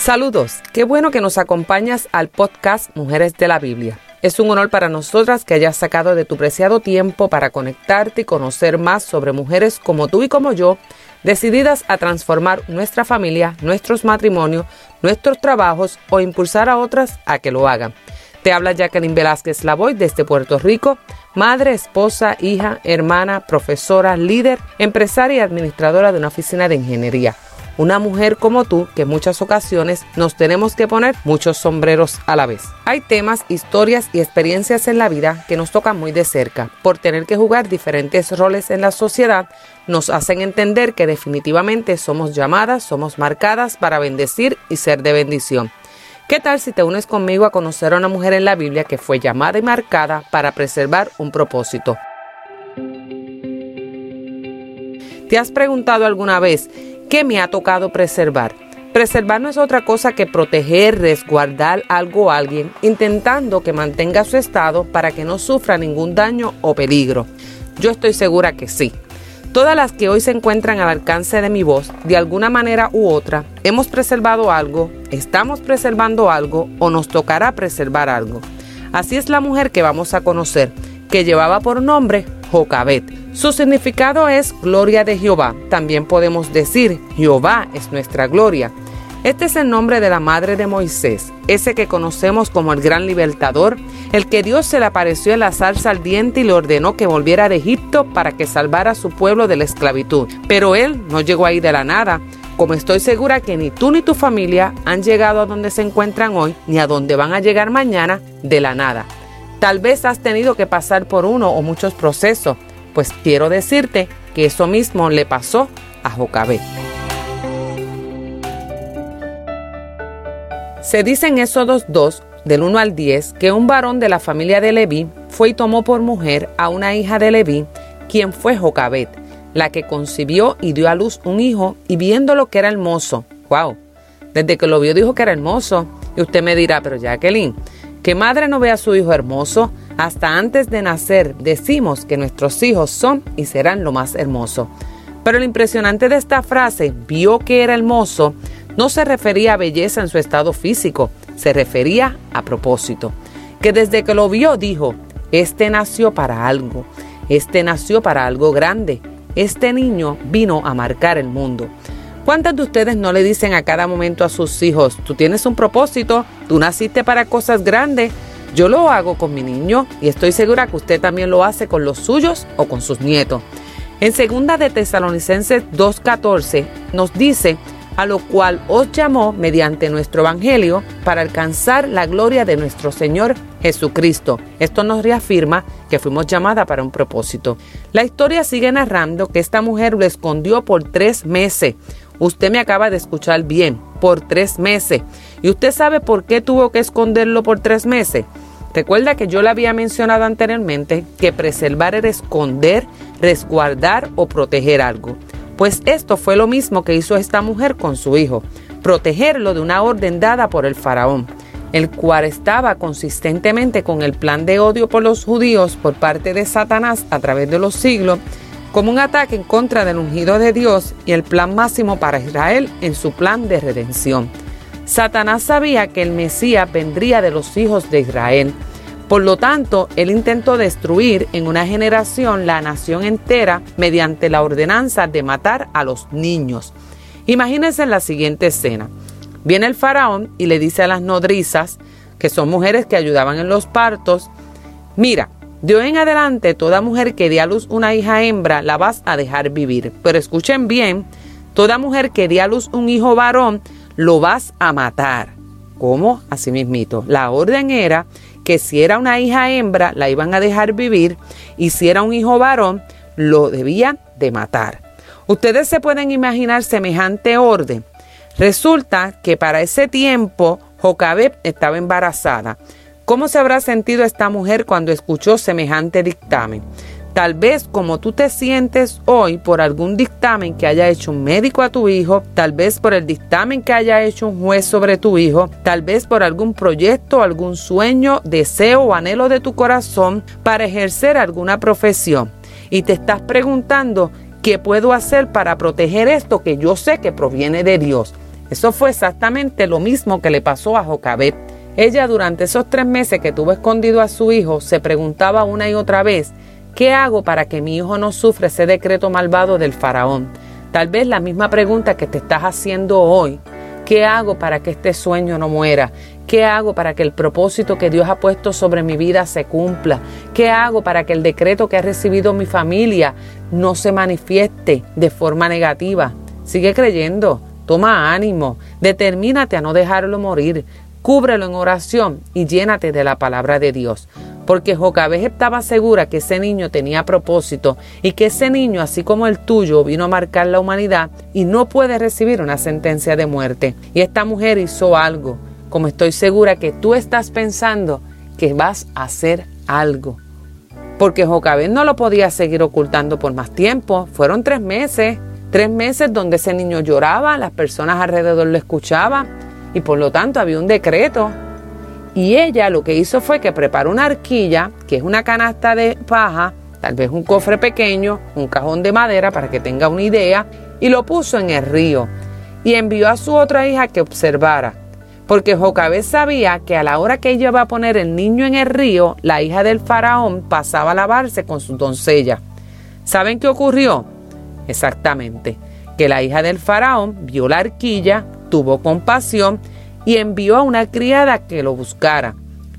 Saludos, qué bueno que nos acompañas al podcast Mujeres de la Biblia. Es un honor para nosotras que hayas sacado de tu preciado tiempo para conectarte y conocer más sobre mujeres como tú y como yo, decididas a transformar nuestra familia, nuestros matrimonios, nuestros trabajos o impulsar a otras a que lo hagan. Te habla Jacqueline Velázquez Lavoy desde Puerto Rico, madre, esposa, hija, hermana, profesora, líder, empresaria y administradora de una oficina de ingeniería una mujer como tú que en muchas ocasiones nos tenemos que poner muchos sombreros a la vez. Hay temas, historias y experiencias en la vida que nos tocan muy de cerca. Por tener que jugar diferentes roles en la sociedad, nos hacen entender que definitivamente somos llamadas, somos marcadas para bendecir y ser de bendición. ¿Qué tal si te unes conmigo a conocer a una mujer en la Biblia que fue llamada y marcada para preservar un propósito? ¿Te has preguntado alguna vez ¿Qué me ha tocado preservar? Preservar no es otra cosa que proteger, resguardar algo o alguien, intentando que mantenga su estado para que no sufra ningún daño o peligro. Yo estoy segura que sí. Todas las que hoy se encuentran al alcance de mi voz, de alguna manera u otra, hemos preservado algo, estamos preservando algo o nos tocará preservar algo. Así es la mujer que vamos a conocer, que llevaba por nombre Jocabet. Su significado es gloria de Jehová. También podemos decir Jehová es nuestra gloria. Este es el nombre de la madre de Moisés, ese que conocemos como el gran libertador, el que Dios se le apareció en la salsa al diente y le ordenó que volviera de Egipto para que salvara a su pueblo de la esclavitud. Pero él no llegó ahí de la nada, como estoy segura que ni tú ni tu familia han llegado a donde se encuentran hoy, ni a donde van a llegar mañana de la nada. Tal vez has tenido que pasar por uno o muchos procesos, pues quiero decirte que eso mismo le pasó a Jocabet. Se dice en Éxodos 2, del 1 al 10, que un varón de la familia de Leví fue y tomó por mujer a una hija de Leví, quien fue Jocabet, la que concibió y dio a luz un hijo, y viéndolo que era hermoso, wow, desde que lo vio dijo que era hermoso, y usted me dirá, pero Jacqueline, que madre no vea a su hijo hermoso, hasta antes de nacer decimos que nuestros hijos son y serán lo más hermoso. Pero lo impresionante de esta frase, vio que era hermoso, no se refería a belleza en su estado físico, se refería a propósito. Que desde que lo vio dijo, este nació para algo, este nació para algo grande, este niño vino a marcar el mundo. ¿Cuántas de ustedes no le dicen a cada momento a sus hijos, tú tienes un propósito, tú naciste para cosas grandes? Yo lo hago con mi niño y estoy segura que usted también lo hace con los suyos o con sus nietos. En segunda de Tesalonicenses 2.14 nos dice, a lo cual os llamó mediante nuestro Evangelio para alcanzar la gloria de nuestro Señor Jesucristo. Esto nos reafirma que fuimos llamadas para un propósito. La historia sigue narrando que esta mujer lo escondió por tres meses. Usted me acaba de escuchar bien, por tres meses. ¿Y usted sabe por qué tuvo que esconderlo por tres meses? Recuerda que yo le había mencionado anteriormente que preservar era esconder, resguardar o proteger algo. Pues esto fue lo mismo que hizo esta mujer con su hijo, protegerlo de una orden dada por el faraón, el cual estaba consistentemente con el plan de odio por los judíos por parte de Satanás a través de los siglos como un ataque en contra del ungido de Dios y el plan máximo para Israel en su plan de redención. Satanás sabía que el Mesías vendría de los hijos de Israel. Por lo tanto, él intentó destruir en una generación la nación entera mediante la ordenanza de matar a los niños. Imagínense la siguiente escena. Viene el faraón y le dice a las nodrizas, que son mujeres que ayudaban en los partos, mira, de hoy en adelante, toda mujer que dé a luz una hija hembra la vas a dejar vivir. Pero escuchen bien, toda mujer que dé a luz un hijo varón lo vas a matar. ¿Cómo? Así mismito. La orden era que si era una hija hembra la iban a dejar vivir y si era un hijo varón lo debían de matar. Ustedes se pueden imaginar semejante orden. Resulta que para ese tiempo Jocabeb estaba embarazada. ¿Cómo se habrá sentido esta mujer cuando escuchó semejante dictamen? Tal vez como tú te sientes hoy por algún dictamen que haya hecho un médico a tu hijo, tal vez por el dictamen que haya hecho un juez sobre tu hijo, tal vez por algún proyecto, algún sueño, deseo o anhelo de tu corazón para ejercer alguna profesión. Y te estás preguntando, ¿qué puedo hacer para proteger esto que yo sé que proviene de Dios? Eso fue exactamente lo mismo que le pasó a Jocabet. Ella durante esos tres meses que tuvo escondido a su hijo se preguntaba una y otra vez, ¿Qué hago para que mi hijo no sufra ese decreto malvado del faraón? Tal vez la misma pregunta que te estás haciendo hoy. ¿Qué hago para que este sueño no muera? ¿Qué hago para que el propósito que Dios ha puesto sobre mi vida se cumpla? ¿Qué hago para que el decreto que ha recibido mi familia no se manifieste de forma negativa? Sigue creyendo, toma ánimo, determínate a no dejarlo morir, cúbrelo en oración y llénate de la palabra de Dios porque Jocabez estaba segura que ese niño tenía propósito y que ese niño, así como el tuyo, vino a marcar la humanidad y no puede recibir una sentencia de muerte. Y esta mujer hizo algo, como estoy segura que tú estás pensando que vas a hacer algo. Porque Jocabez no lo podía seguir ocultando por más tiempo, fueron tres meses, tres meses donde ese niño lloraba, las personas alrededor lo escuchaban y por lo tanto había un decreto y ella lo que hizo fue que preparó una arquilla, que es una canasta de paja, tal vez un cofre pequeño, un cajón de madera para que tenga una idea, y lo puso en el río. Y envió a su otra hija que observara, porque Jocabez sabía que a la hora que ella iba a poner el niño en el río, la hija del faraón pasaba a lavarse con su doncella. ¿Saben qué ocurrió? Exactamente, que la hija del faraón vio la arquilla, tuvo compasión y envió a una criada que lo buscara.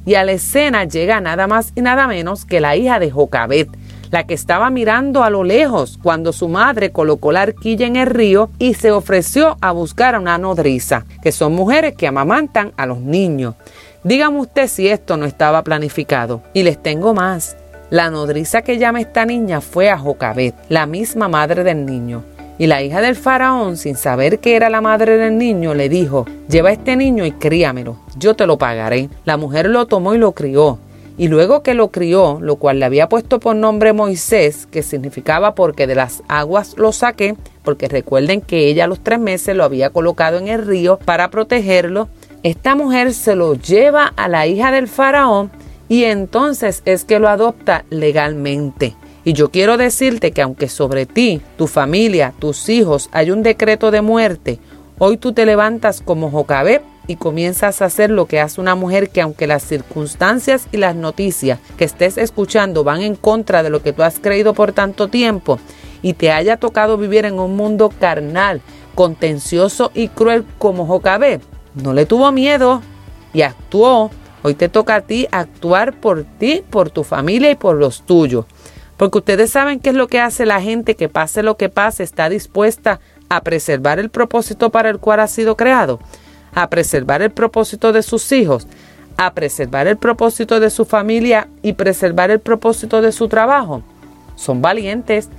Y a la escena llega nada más y nada menos que la hija de Jocabet, la que estaba mirando a lo lejos cuando su madre colocó la arquilla en el río y se ofreció a buscar a una nodriza, que son mujeres que amamantan a los niños. Dígame usted si esto no estaba planificado. Y les tengo más. La nodriza que llama esta niña fue a Jocabet, la misma madre del niño. Y la hija del faraón, sin saber que era la madre del niño, le dijo, lleva este niño y críamelo, yo te lo pagaré. La mujer lo tomó y lo crió. Y luego que lo crió, lo cual le había puesto por nombre Moisés, que significaba porque de las aguas lo saqué, porque recuerden que ella a los tres meses lo había colocado en el río para protegerlo, esta mujer se lo lleva a la hija del faraón y entonces es que lo adopta legalmente. Y yo quiero decirte que aunque sobre ti, tu familia, tus hijos hay un decreto de muerte, hoy tú te levantas como Jocabeb y comienzas a hacer lo que hace una mujer que aunque las circunstancias y las noticias que estés escuchando van en contra de lo que tú has creído por tanto tiempo y te haya tocado vivir en un mundo carnal, contencioso y cruel como Jocabeb, no le tuvo miedo y actuó. Hoy te toca a ti actuar por ti, por tu familia y por los tuyos. Porque ustedes saben qué es lo que hace la gente que pase lo que pase, está dispuesta a preservar el propósito para el cual ha sido creado, a preservar el propósito de sus hijos, a preservar el propósito de su familia y preservar el propósito de su trabajo. Son valientes.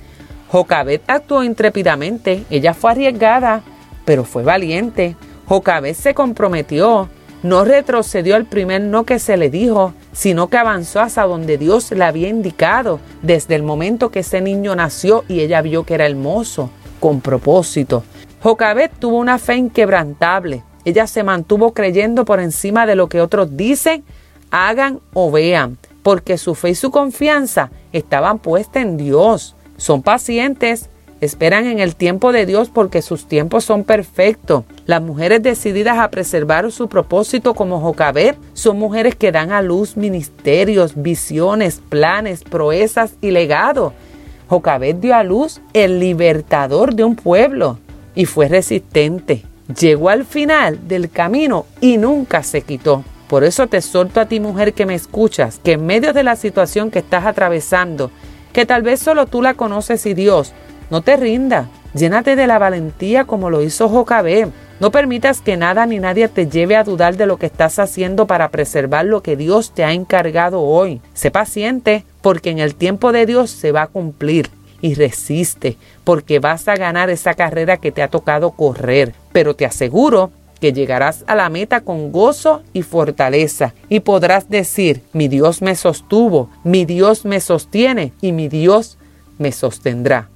Jocabet actuó intrépidamente, ella fue arriesgada, pero fue valiente. Jocabet se comprometió, no retrocedió al primer no que se le dijo, sino que avanzó hasta donde Dios le había indicado desde el momento que ese niño nació y ella vio que era hermoso, con propósito. Jocabet tuvo una fe inquebrantable. Ella se mantuvo creyendo por encima de lo que otros dicen, hagan o vean, porque su fe y su confianza estaban puestas en Dios. Son pacientes, Esperan en el tiempo de Dios porque sus tiempos son perfectos. Las mujeres decididas a preservar su propósito como Jocabet son mujeres que dan a luz ministerios, visiones, planes, proezas y legados. Jocabet dio a luz el libertador de un pueblo y fue resistente. Llegó al final del camino y nunca se quitó. Por eso te suelto a ti mujer que me escuchas, que en medio de la situación que estás atravesando, que tal vez solo tú la conoces y Dios, no te rindas, llénate de la valentía como lo hizo Jocabé. No permitas que nada ni nadie te lleve a dudar de lo que estás haciendo para preservar lo que Dios te ha encargado hoy. Sé paciente, porque en el tiempo de Dios se va a cumplir. y resiste, porque vas a ganar esa carrera que te ha tocado correr. Pero te aseguro que llegarás a la meta con gozo y fortaleza y podrás decir, mi Dios me sostuvo, mi Dios me sostiene y mi Dios me sostendrá.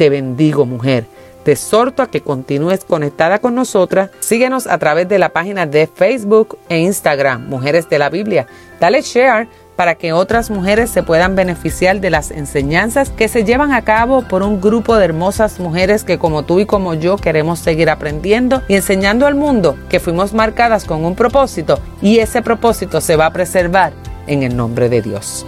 Te bendigo mujer. Te exhorto a que continúes conectada con nosotras. Síguenos a través de la página de Facebook e Instagram, Mujeres de la Biblia. Dale share para que otras mujeres se puedan beneficiar de las enseñanzas que se llevan a cabo por un grupo de hermosas mujeres que como tú y como yo queremos seguir aprendiendo y enseñando al mundo que fuimos marcadas con un propósito y ese propósito se va a preservar en el nombre de Dios.